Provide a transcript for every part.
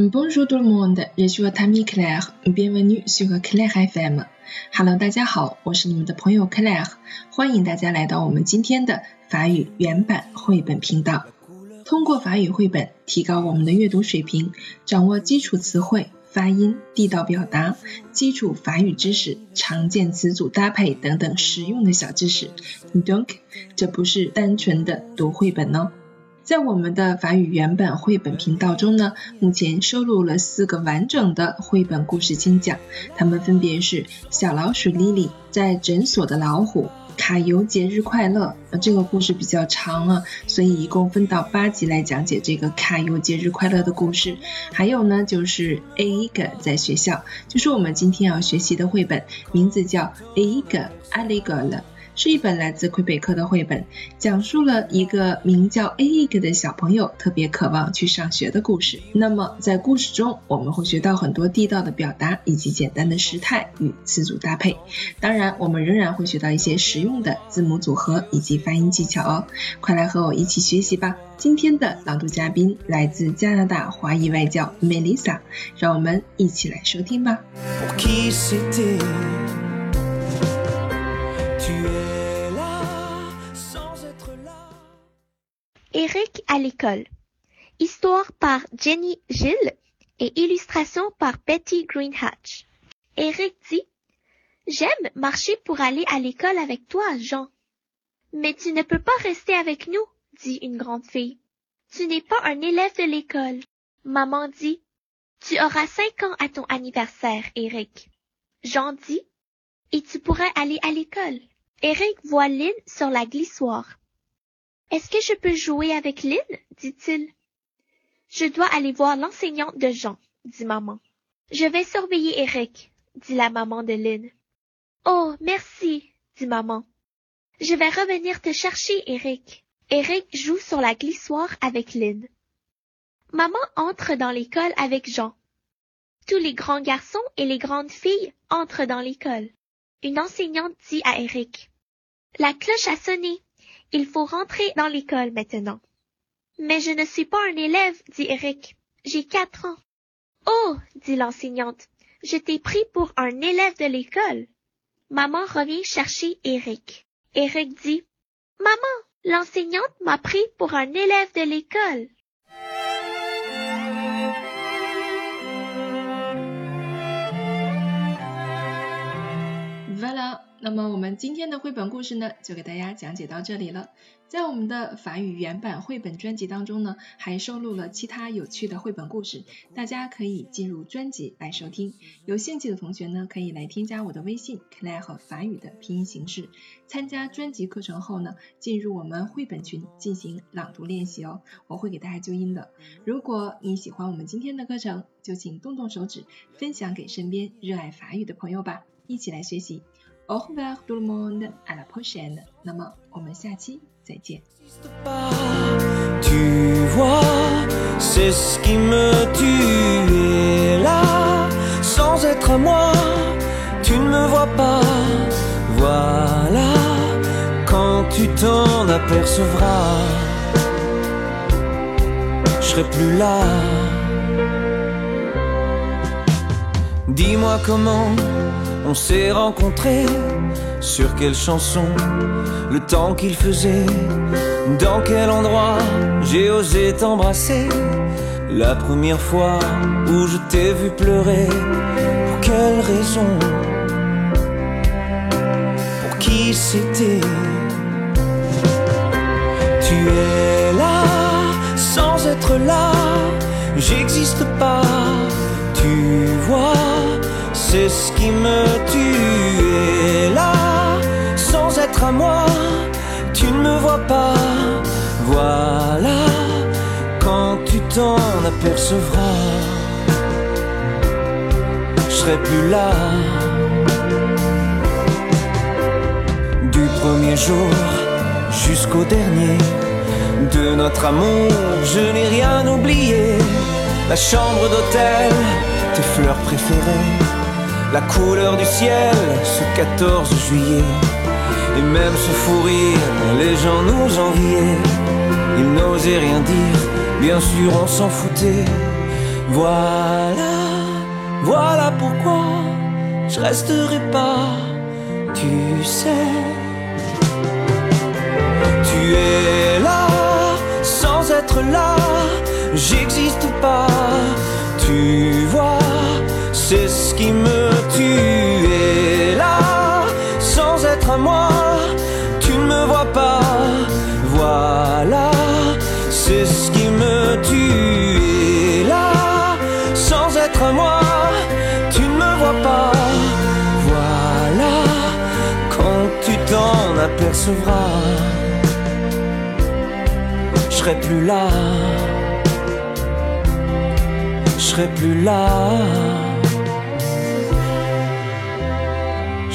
Bonjour tout le monde, je suis t ami Claire. Bienvenue sur Claire FM. Hello，大家好，我是你们的朋友 Claire，欢迎大家来到我们今天的法语原版绘本频道。通过法语绘本提高我们的阅读水平，掌握基础词汇、发音、地道表达、基础法语知识、常见词组搭配等等实用的小知识。Donc，这不是单纯的读绘本哦。在我们的法语原版绘本频道中呢，目前收录了四个完整的绘本故事精讲，它们分别是《小老鼠莉莉在诊所的老虎》、《卡尤节日快乐》。呃，这个故事比较长啊，所以一共分到八集来讲解这个卡尤节日快乐的故事。还有呢，就是《A 一个在学校》，就是我们今天要学习的绘本，名字叫《A 一个阿里格了》。是一本来自魁北克的绘本，讲述了一个名叫 Aig 的小朋友特别渴望去上学的故事。那么在故事中，我们会学到很多地道的表达以及简单的时态与词组搭配。当然，我们仍然会学到一些实用的字母组合以及发音技巧哦。快来和我一起学习吧！今天的朗读嘉宾来自加拿大华裔外教 Melissa，让我们一起来收听吧。Eric à l'école. Histoire par Jenny Gill et illustration par Betty Greenhatch. Eric dit J'aime marcher pour aller à l'école avec toi, Jean. Mais tu ne peux pas rester avec nous, dit une grande fille. Tu n'es pas un élève de l'école. Maman dit Tu auras cinq ans à ton anniversaire, Eric. Jean dit Et tu pourrais aller à l'école. Eric voit Lynn sur la glissoire. Est-ce que je peux jouer avec Lynn? dit-il. Je dois aller voir l'enseignante de Jean, dit maman. Je vais surveiller Eric, dit la maman de Lynn. Oh, merci, dit maman. Je vais revenir te chercher, Eric. Eric joue sur la glissoire avec Lynn. Maman entre dans l'école avec Jean. Tous les grands garçons et les grandes filles entrent dans l'école. Une enseignante dit à Eric. La cloche a sonné. Il faut rentrer dans l'école maintenant. Mais je ne suis pas un élève, dit Eric. J'ai quatre ans. Oh, dit l'enseignante, je t'ai pris pour un élève de l'école. Maman revient chercher Eric. Eric dit, Maman, l'enseignante m'a pris pour un élève de l'école. 那么我们今天的绘本故事呢，就给大家讲解到这里了。在我们的法语原版绘本专辑当中呢，还收录了其他有趣的绘本故事，大家可以进入专辑来收听。有兴趣的同学呢，可以来添加我的微信，Clair 和法语的拼音形式，参加专辑课程后呢，进入我们绘本群进行朗读练习哦，我会给大家纠音的。如果你喜欢我们今天的课程，就请动动手指分享给身边热爱法语的朋友吧，一起来学习。Au revoir tout le monde, à la prochaine. 那么我们下期再见。Tu vois, c'est ce qui me tue. là, sans être à moi, tu ne me vois pas. Voilà, quand tu t'en apercevras, je serai plus là. Dis-moi comment on s'est rencontrés sur quelle chanson, le temps qu'il faisait, dans quel endroit j'ai osé t'embrasser. La première fois où je t'ai vu pleurer, pour quelle raison, pour qui c'était? Tu es là sans être là, j'existe pas, tu vois c'est ce qui me tue. là, sans être à moi, tu ne me vois pas. Voilà, quand tu t'en apercevras, je serai plus là. Du premier jour jusqu'au dernier de notre amour, je n'ai rien oublié. La chambre d'hôtel, tes fleurs préférées la couleur du ciel ce 14 juillet. Et même ce fou rire, les gens nous enviaient. Ils n'osaient rien dire, bien sûr on s'en foutait. Voilà, voilà pourquoi je resterai pas, tu sais. Tu es là, sans être là, j'existe pas, tu vois, c'est ce qui me tue. Et là, sans être moi, tu ne me vois pas, voilà, c'est ce qui me tue. Et là, sans être moi, tu ne me vois pas, voilà, quand tu t'en apercevras, je serai plus là je serai plus là.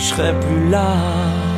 Je serai plus là.